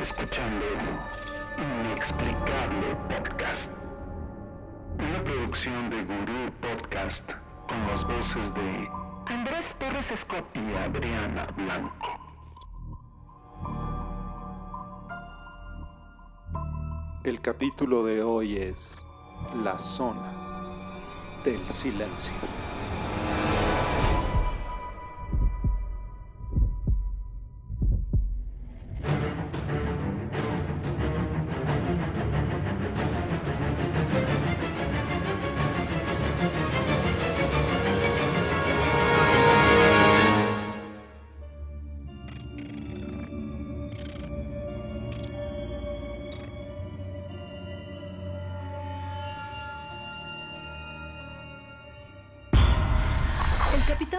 Escuchando Inexplicable Podcast. Una producción de Gurú Podcast con las voces de Andrés Torres Scott y Adriana Blanco. El capítulo de hoy es La zona del silencio.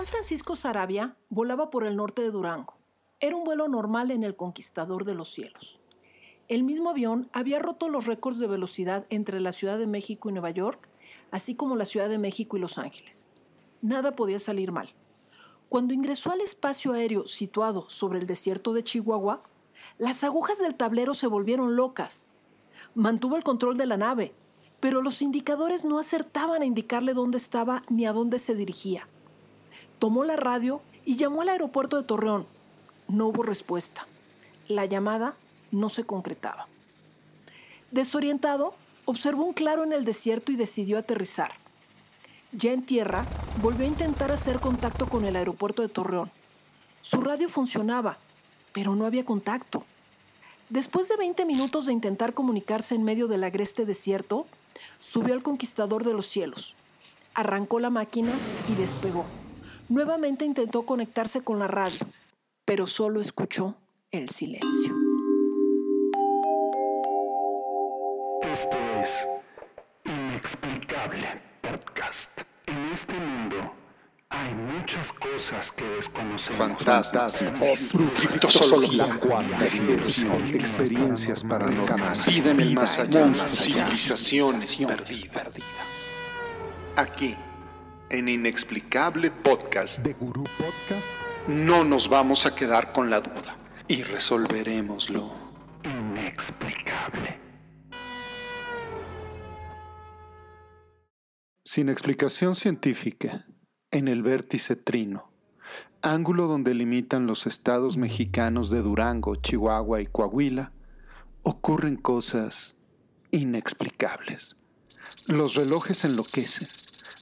Francisco Sarabia volaba por el norte de Durango. Era un vuelo normal en el Conquistador de los Cielos. El mismo avión había roto los récords de velocidad entre la Ciudad de México y Nueva York, así como la Ciudad de México y Los Ángeles. Nada podía salir mal. Cuando ingresó al espacio aéreo situado sobre el desierto de Chihuahua, las agujas del tablero se volvieron locas. Mantuvo el control de la nave, pero los indicadores no acertaban a indicarle dónde estaba ni a dónde se dirigía. Tomó la radio y llamó al aeropuerto de Torreón. No hubo respuesta. La llamada no se concretaba. Desorientado, observó un claro en el desierto y decidió aterrizar. Ya en tierra, volvió a intentar hacer contacto con el aeropuerto de Torreón. Su radio funcionaba, pero no había contacto. Después de 20 minutos de intentar comunicarse en medio del agreste desierto, subió al conquistador de los cielos. Arrancó la máquina y despegó. Nuevamente intentó conectarse con la radio, pero solo escuchó el silencio. Esto es Inexplicable Podcast. En este mundo hay muchas cosas que desconocemos. Fantasmas, criptozoología, cuarta dimensión, experiencias paranormales, vida en el más allá, civilizaciones perdidas. Aquí, en Inexplicable Podcast de Gurú Podcast, no nos vamos a quedar con la duda y resolveremoslo. Inexplicable. Sin explicación científica, en el vértice trino, ángulo donde limitan los estados mexicanos de Durango, Chihuahua y Coahuila, ocurren cosas inexplicables. Los relojes enloquecen,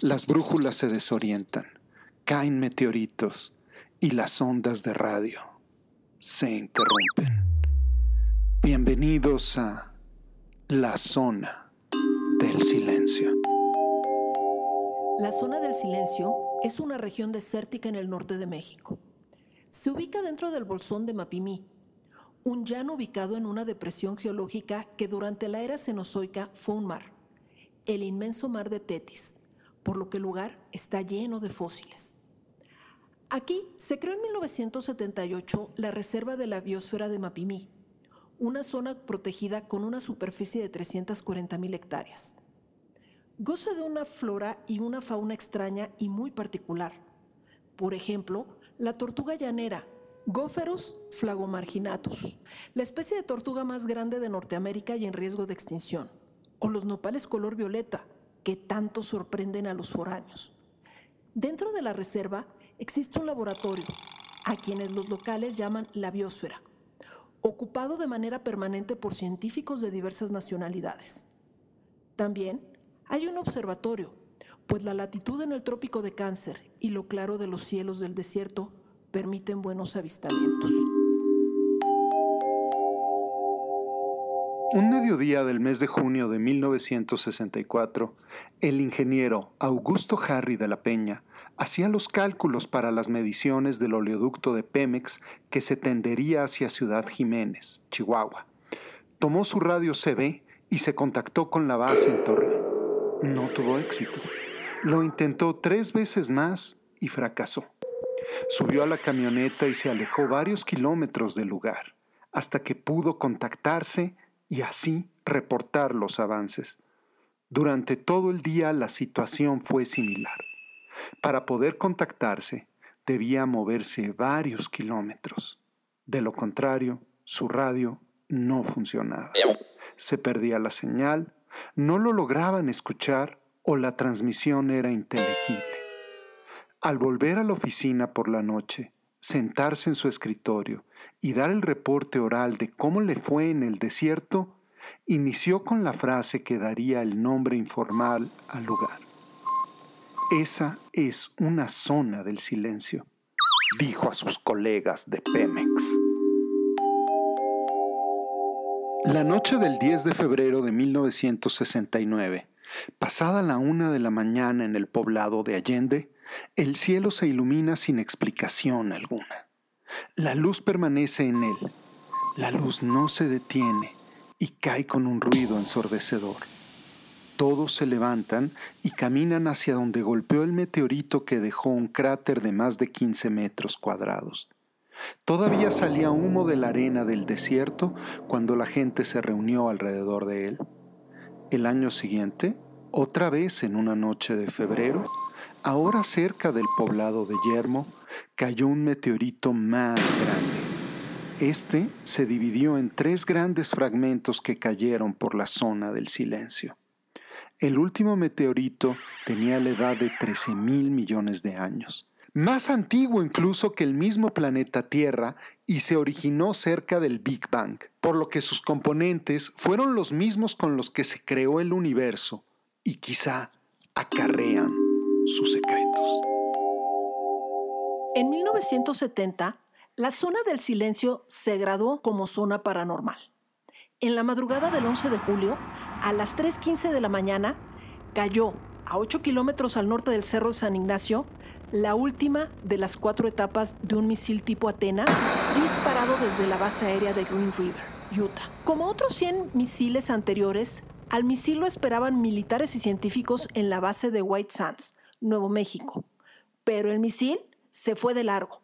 las brújulas se desorientan, caen meteoritos y las ondas de radio se interrumpen. Bienvenidos a la zona del silencio. La zona del silencio es una región desértica en el norte de México. Se ubica dentro del bolsón de Mapimí, un llano ubicado en una depresión geológica que durante la era cenozoica fue un mar, el inmenso mar de Tetis, por lo que el lugar está lleno de fósiles. Aquí se creó en 1978 la Reserva de la Biosfera de Mapimí, una zona protegida con una superficie de 340.000 hectáreas. Goza de una flora y una fauna extraña y muy particular. Por ejemplo, la tortuga llanera, Gopherus flagomarginatus, la especie de tortuga más grande de Norteamérica y en riesgo de extinción, o los nopales color violeta, que tanto sorprenden a los foráneos. Dentro de la reserva existe un laboratorio, a quienes los locales llaman la biosfera, ocupado de manera permanente por científicos de diversas nacionalidades. También hay un observatorio, pues la latitud en el trópico de Cáncer y lo claro de los cielos del desierto permiten buenos avistamientos. Un mediodía del mes de junio de 1964, el ingeniero Augusto Harry de la Peña hacía los cálculos para las mediciones del oleoducto de Pemex que se tendería hacia Ciudad Jiménez, Chihuahua. Tomó su radio CB y se contactó con la base en Torreón. No tuvo éxito. Lo intentó tres veces más y fracasó. Subió a la camioneta y se alejó varios kilómetros del lugar, hasta que pudo contactarse y así reportar los avances. Durante todo el día la situación fue similar. Para poder contactarse, debía moverse varios kilómetros. De lo contrario, su radio no funcionaba. Se perdía la señal, no lo lograban escuchar o la transmisión era inteligible. Al volver a la oficina por la noche, sentarse en su escritorio y dar el reporte oral de cómo le fue en el desierto, inició con la frase que daría el nombre informal al lugar. Esa es una zona del silencio, dijo a sus colegas de Pemex. La noche del 10 de febrero de 1969, pasada la una de la mañana en el poblado de Allende, el cielo se ilumina sin explicación alguna. La luz permanece en él. La luz no se detiene y cae con un ruido ensordecedor. Todos se levantan y caminan hacia donde golpeó el meteorito que dejó un cráter de más de 15 metros cuadrados. Todavía salía humo de la arena del desierto cuando la gente se reunió alrededor de él. El año siguiente, otra vez en una noche de febrero, ahora cerca del poblado de Yermo, cayó un meteorito más grande. Este se dividió en tres grandes fragmentos que cayeron por la zona del silencio. El último meteorito tenía la edad de 13 mil millones de años, más antiguo incluso que el mismo planeta Tierra y se originó cerca del Big Bang, por lo que sus componentes fueron los mismos con los que se creó el universo y quizá acarrean sus secretos. En 1970, la zona del silencio se graduó como zona paranormal. En la madrugada del 11 de julio, a las 3.15 de la mañana, cayó a 8 kilómetros al norte del Cerro de San Ignacio la última de las cuatro etapas de un misil tipo Atena disparado desde la base aérea de Green River, Utah. Como otros 100 misiles anteriores, al misil lo esperaban militares y científicos en la base de White Sands, Nuevo México. Pero el misil se fue de largo.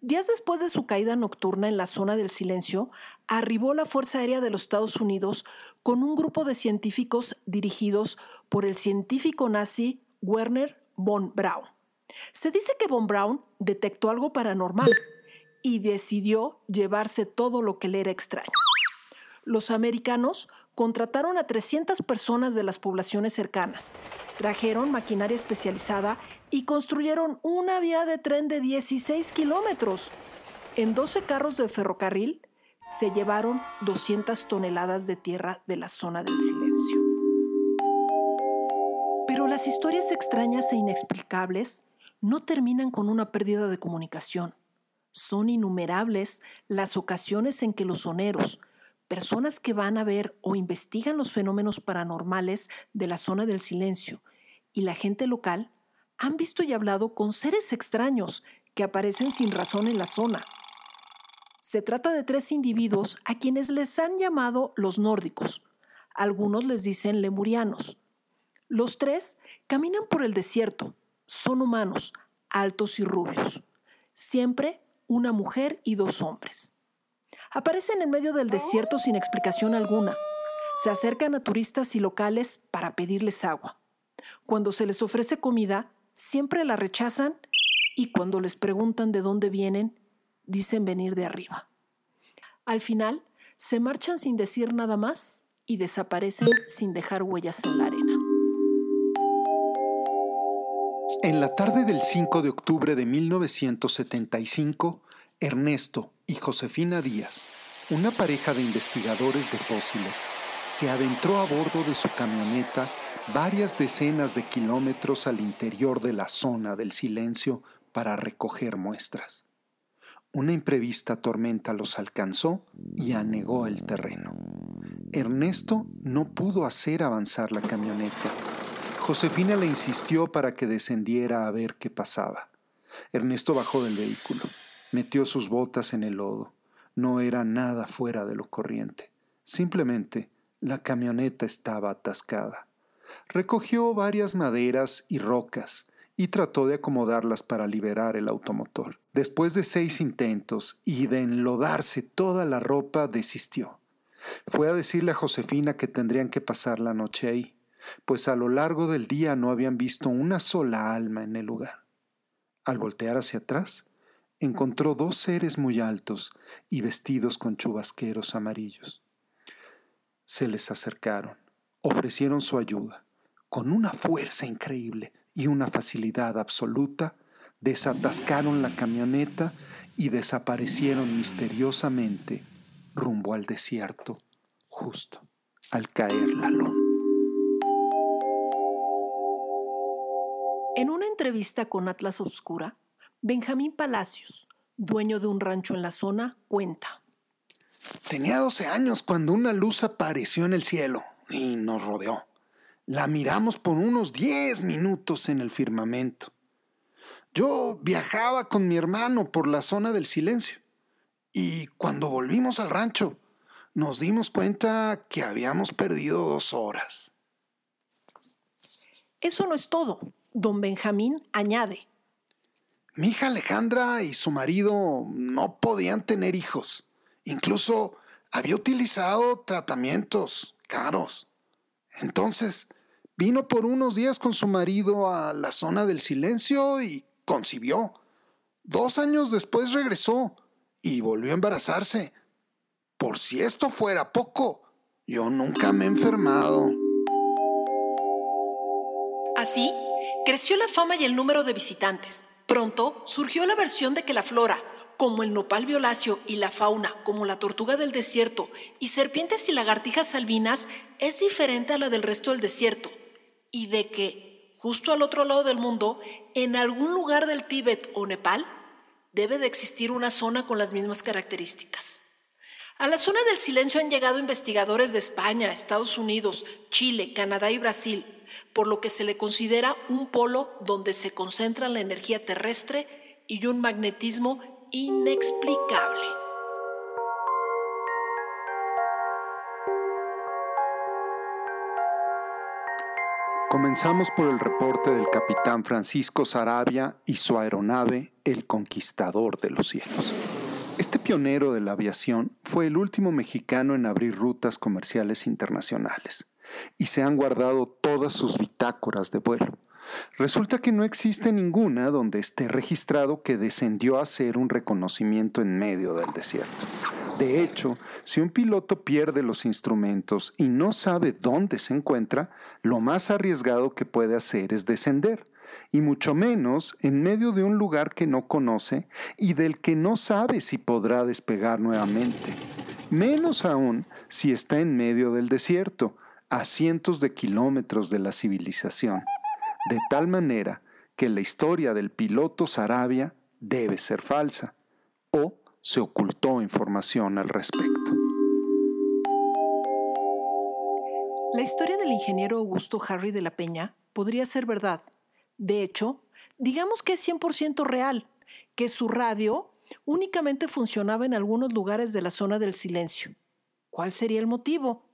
Días después de su caída nocturna en la zona del silencio, arribó la Fuerza Aérea de los Estados Unidos con un grupo de científicos dirigidos por el científico nazi Werner von Braun. Se dice que von Braun detectó algo paranormal y decidió llevarse todo lo que le era extraño. Los americanos contrataron a 300 personas de las poblaciones cercanas, trajeron maquinaria especializada y construyeron una vía de tren de 16 kilómetros. En 12 carros de ferrocarril se llevaron 200 toneladas de tierra de la zona del silencio. Pero las historias extrañas e inexplicables no terminan con una pérdida de comunicación. Son innumerables las ocasiones en que los soneros, personas que van a ver o investigan los fenómenos paranormales de la zona del silencio y la gente local han visto y hablado con seres extraños que aparecen sin razón en la zona. Se trata de tres individuos a quienes les han llamado los nórdicos. Algunos les dicen lemurianos. Los tres caminan por el desierto. Son humanos, altos y rubios. Siempre una mujer y dos hombres. Aparecen en medio del desierto sin explicación alguna. Se acercan a turistas y locales para pedirles agua. Cuando se les ofrece comida, siempre la rechazan y cuando les preguntan de dónde vienen, dicen venir de arriba. Al final, se marchan sin decir nada más y desaparecen sin dejar huellas en la arena. En la tarde del 5 de octubre de 1975, Ernesto y Josefina Díaz, una pareja de investigadores de fósiles, se adentró a bordo de su camioneta varias decenas de kilómetros al interior de la zona del silencio para recoger muestras. Una imprevista tormenta los alcanzó y anegó el terreno. Ernesto no pudo hacer avanzar la camioneta. Josefina le insistió para que descendiera a ver qué pasaba. Ernesto bajó del vehículo metió sus botas en el lodo. No era nada fuera de lo corriente. Simplemente la camioneta estaba atascada. Recogió varias maderas y rocas y trató de acomodarlas para liberar el automotor. Después de seis intentos y de enlodarse toda la ropa, desistió. Fue a decirle a Josefina que tendrían que pasar la noche ahí, pues a lo largo del día no habían visto una sola alma en el lugar. Al voltear hacia atrás, encontró dos seres muy altos y vestidos con chubasqueros amarillos. se les acercaron, ofrecieron su ayuda. Con una fuerza increíble y una facilidad absoluta, desatascaron la camioneta y desaparecieron misteriosamente rumbo al desierto, justo al caer la luna. En una entrevista con Atlas Obscura, Benjamín Palacios, dueño de un rancho en la zona, cuenta. Tenía 12 años cuando una luz apareció en el cielo y nos rodeó. La miramos por unos 10 minutos en el firmamento. Yo viajaba con mi hermano por la zona del silencio y cuando volvimos al rancho nos dimos cuenta que habíamos perdido dos horas. Eso no es todo. Don Benjamín añade. Mi hija Alejandra y su marido no podían tener hijos. Incluso había utilizado tratamientos caros. Entonces, vino por unos días con su marido a la zona del silencio y concibió. Dos años después regresó y volvió a embarazarse. Por si esto fuera poco, yo nunca me he enfermado. Así, creció la fama y el número de visitantes. Pronto surgió la versión de que la flora, como el nopal violáceo y la fauna, como la tortuga del desierto y serpientes y lagartijas albinas, es diferente a la del resto del desierto, y de que, justo al otro lado del mundo, en algún lugar del Tíbet o Nepal, debe de existir una zona con las mismas características. A la zona del silencio han llegado investigadores de España, Estados Unidos, Chile, Canadá y Brasil, por lo que se le considera un polo donde se concentra la energía terrestre y un magnetismo inexplicable. Comenzamos por el reporte del capitán Francisco Sarabia y su aeronave El Conquistador de los Cielos. Este pionero de la aviación fue el último mexicano en abrir rutas comerciales internacionales y se han guardado todas sus bitácoras de vuelo. Resulta que no existe ninguna donde esté registrado que descendió a hacer un reconocimiento en medio del desierto. De hecho, si un piloto pierde los instrumentos y no sabe dónde se encuentra, lo más arriesgado que puede hacer es descender, y mucho menos en medio de un lugar que no conoce y del que no sabe si podrá despegar nuevamente. Menos aún si está en medio del desierto, a cientos de kilómetros de la civilización de tal manera que la historia del piloto Sarabia debe ser falsa o se ocultó información al respecto. La historia del ingeniero Augusto Harry de la Peña podría ser verdad. De hecho, digamos que es 100% real, que su radio únicamente funcionaba en algunos lugares de la zona del silencio. ¿Cuál sería el motivo?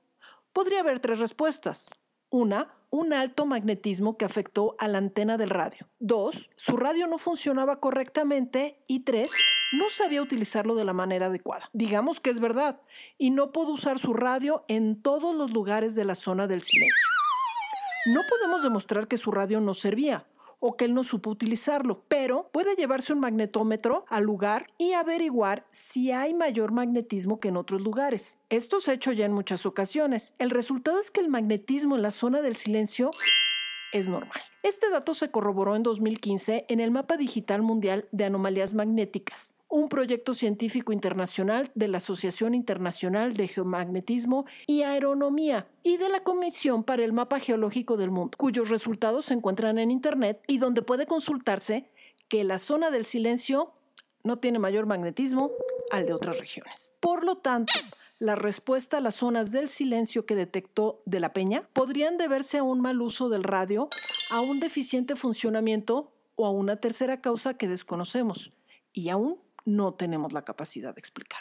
Podría haber tres respuestas. Una, un alto magnetismo que afectó a la antena del radio. Dos, su radio no funcionaba correctamente. Y tres, no sabía utilizarlo de la manera adecuada. Digamos que es verdad. Y no pudo usar su radio en todos los lugares de la zona del silencio. No podemos demostrar que su radio no servía o que él no supo utilizarlo, pero puede llevarse un magnetómetro al lugar y averiguar si hay mayor magnetismo que en otros lugares. Esto se ha hecho ya en muchas ocasiones. El resultado es que el magnetismo en la zona del silencio es normal. Este dato se corroboró en 2015 en el Mapa Digital Mundial de Anomalías Magnéticas, un proyecto científico internacional de la Asociación Internacional de Geomagnetismo y Aeronomía y de la Comisión para el Mapa Geológico del Mundo, cuyos resultados se encuentran en Internet y donde puede consultarse que la zona del silencio no tiene mayor magnetismo al de otras regiones. Por lo tanto, la respuesta a las zonas del silencio que detectó de la peña podrían deberse a un mal uso del radio, a un deficiente funcionamiento o a una tercera causa que desconocemos y aún no tenemos la capacidad de explicar.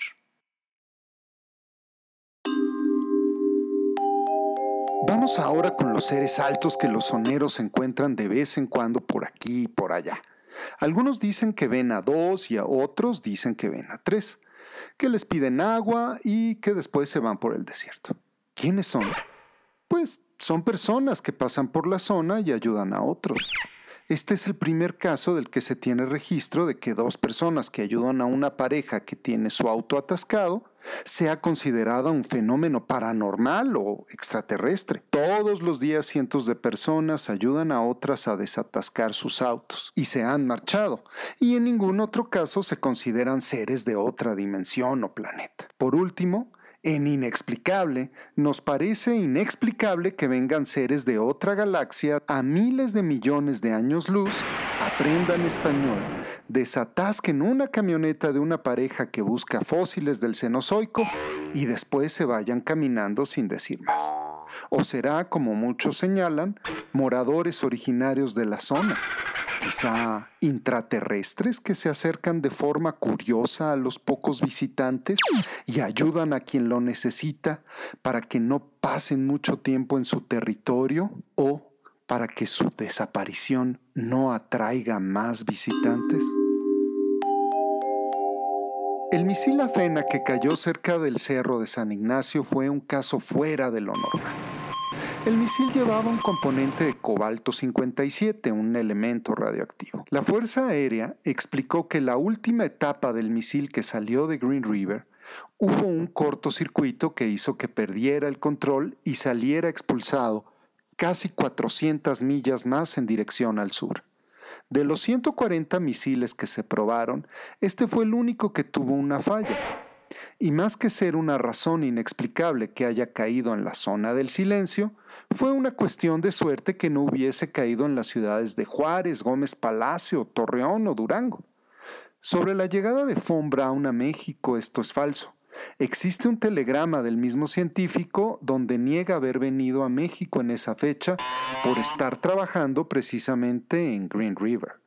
Vamos ahora con los seres altos que los soneros encuentran de vez en cuando por aquí y por allá. Algunos dicen que ven a dos y a otros dicen que ven a tres, que les piden agua y que después se van por el desierto. ¿Quiénes son? Pues son personas que pasan por la zona y ayudan a otros. Este es el primer caso del que se tiene registro de que dos personas que ayudan a una pareja que tiene su auto atascado sea considerada un fenómeno paranormal o extraterrestre. Todos los días cientos de personas ayudan a otras a desatascar sus autos y se han marchado, y en ningún otro caso se consideran seres de otra dimensión o planeta. Por último, en inexplicable, nos parece inexplicable que vengan seres de otra galaxia a miles de millones de años luz, aprendan español, desatasquen una camioneta de una pareja que busca fósiles del Cenozoico y después se vayan caminando sin decir más. O será, como muchos señalan, moradores originarios de la zona quizá intraterrestres que se acercan de forma curiosa a los pocos visitantes y ayudan a quien lo necesita para que no pasen mucho tiempo en su territorio o para que su desaparición no atraiga más visitantes? El misil Athena que cayó cerca del cerro de San Ignacio fue un caso fuera de lo normal. El misil llevaba un componente de cobalto 57, un elemento radioactivo. La Fuerza Aérea explicó que la última etapa del misil que salió de Green River hubo un cortocircuito que hizo que perdiera el control y saliera expulsado casi 400 millas más en dirección al sur. De los 140 misiles que se probaron, este fue el único que tuvo una falla. Y más que ser una razón inexplicable que haya caído en la zona del silencio, fue una cuestión de suerte que no hubiese caído en las ciudades de Juárez, Gómez Palacio, Torreón o Durango. Sobre la llegada de Von Braun a México esto es falso. Existe un telegrama del mismo científico donde niega haber venido a México en esa fecha por estar trabajando precisamente en Green River.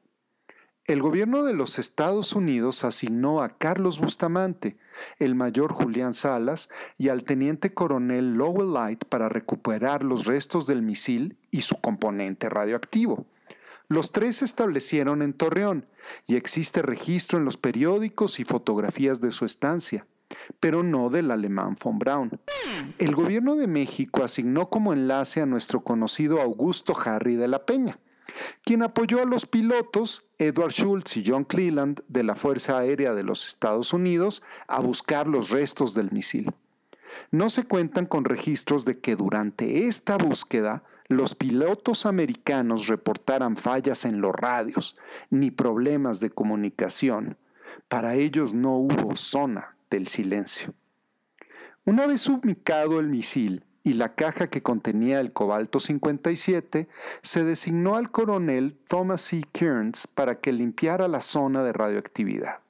El gobierno de los Estados Unidos asignó a Carlos Bustamante, el mayor Julián Salas y al teniente coronel Lowell Light para recuperar los restos del misil y su componente radioactivo. Los tres se establecieron en Torreón y existe registro en los periódicos y fotografías de su estancia, pero no del alemán von Braun. El gobierno de México asignó como enlace a nuestro conocido Augusto Harry de la Peña quien apoyó a los pilotos Edward Schultz y John Cleland de la Fuerza Aérea de los Estados Unidos a buscar los restos del misil. No se cuentan con registros de que durante esta búsqueda los pilotos americanos reportaran fallas en los radios ni problemas de comunicación. Para ellos no hubo zona del silencio. Una vez ubicado el misil, y la caja que contenía el cobalto 57, se designó al coronel Thomas C. Kearns para que limpiara la zona de radioactividad.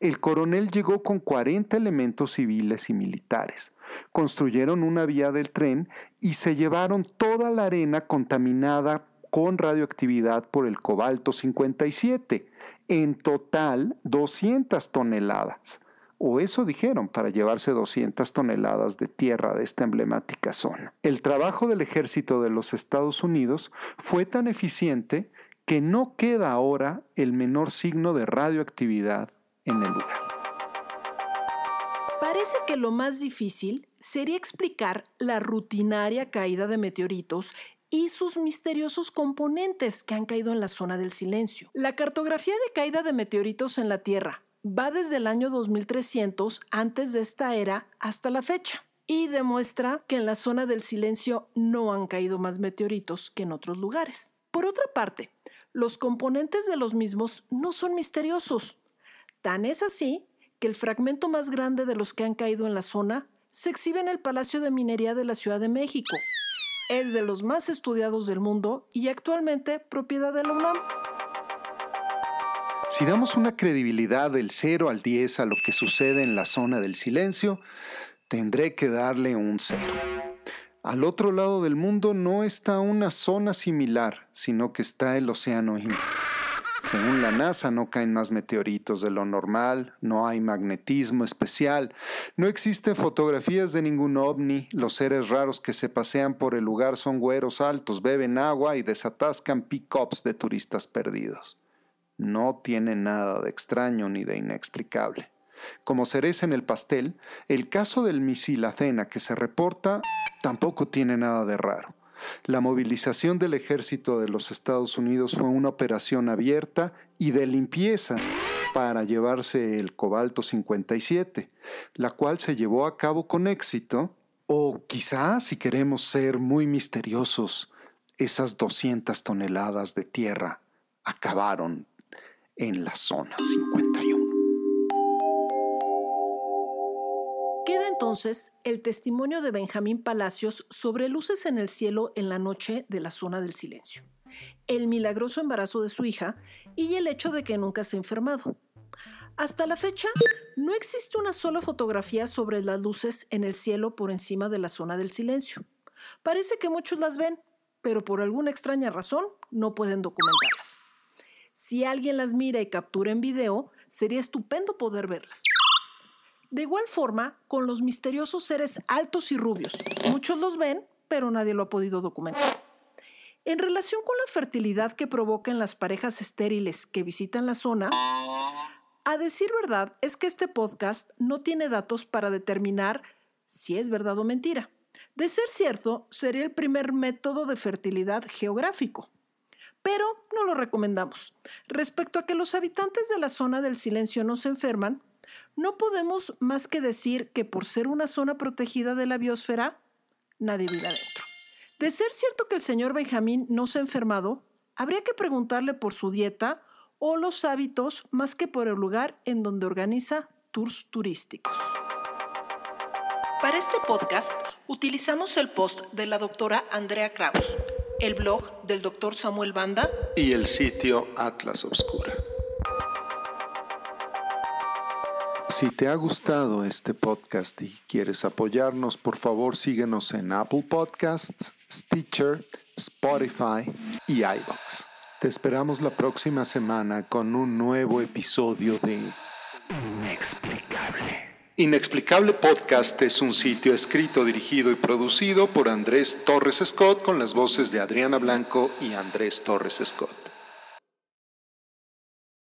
El coronel llegó con 40 elementos civiles y militares. Construyeron una vía del tren y se llevaron toda la arena contaminada con radioactividad por el cobalto 57, en total 200 toneladas o eso dijeron, para llevarse 200 toneladas de tierra de esta emblemática zona. El trabajo del ejército de los Estados Unidos fue tan eficiente que no queda ahora el menor signo de radioactividad en el lugar. Parece que lo más difícil sería explicar la rutinaria caída de meteoritos y sus misteriosos componentes que han caído en la zona del silencio. La cartografía de caída de meteoritos en la Tierra, va desde el año 2300 antes de esta era hasta la fecha y demuestra que en la zona del silencio no han caído más meteoritos que en otros lugares. Por otra parte, los componentes de los mismos no son misteriosos. Tan es así que el fragmento más grande de los que han caído en la zona se exhibe en el Palacio de Minería de la Ciudad de México. Es de los más estudiados del mundo y actualmente propiedad de la UNAM. Si damos una credibilidad del 0 al 10 a lo que sucede en la zona del silencio, tendré que darle un 0. Al otro lado del mundo no está una zona similar, sino que está el Océano Índico. Según la NASA no caen más meteoritos de lo normal, no hay magnetismo especial, no existen fotografías de ningún ovni, los seres raros que se pasean por el lugar son güeros altos, beben agua y desatascan pick-ups de turistas perdidos no tiene nada de extraño ni de inexplicable. Como cereza en el pastel, el caso del misil Athena que se reporta tampoco tiene nada de raro. La movilización del ejército de los Estados Unidos fue una operación abierta y de limpieza para llevarse el cobalto 57, la cual se llevó a cabo con éxito, o quizá, si queremos ser muy misteriosos, esas 200 toneladas de tierra acabaron en la zona 51. Queda entonces el testimonio de Benjamín Palacios sobre luces en el cielo en la noche de la zona del silencio, el milagroso embarazo de su hija y el hecho de que nunca se ha enfermado. Hasta la fecha, no existe una sola fotografía sobre las luces en el cielo por encima de la zona del silencio. Parece que muchos las ven, pero por alguna extraña razón no pueden documentarlas. Si alguien las mira y captura en video, sería estupendo poder verlas. De igual forma, con los misteriosos seres altos y rubios. Muchos los ven, pero nadie lo ha podido documentar. En relación con la fertilidad que provoca en las parejas estériles que visitan la zona, a decir verdad es que este podcast no tiene datos para determinar si es verdad o mentira. De ser cierto, sería el primer método de fertilidad geográfico. Pero no lo recomendamos. Respecto a que los habitantes de la zona del silencio no se enferman, no podemos más que decir que por ser una zona protegida de la biosfera, nadie vive adentro. De ser cierto que el señor Benjamín no se ha enfermado, habría que preguntarle por su dieta o los hábitos más que por el lugar en donde organiza tours turísticos. Para este podcast utilizamos el post de la doctora Andrea Kraus, el blog del doctor Samuel Banda y el sitio Atlas Obscura. Si te ha gustado este podcast y quieres apoyarnos, por favor síguenos en Apple Podcasts, Stitcher, Spotify y iBox. Te esperamos la próxima semana con un nuevo episodio de. Inexplicable Podcast es un sitio escrito, dirigido y producido por Andrés Torres Scott con las voces de Adriana Blanco y Andrés Torres Scott.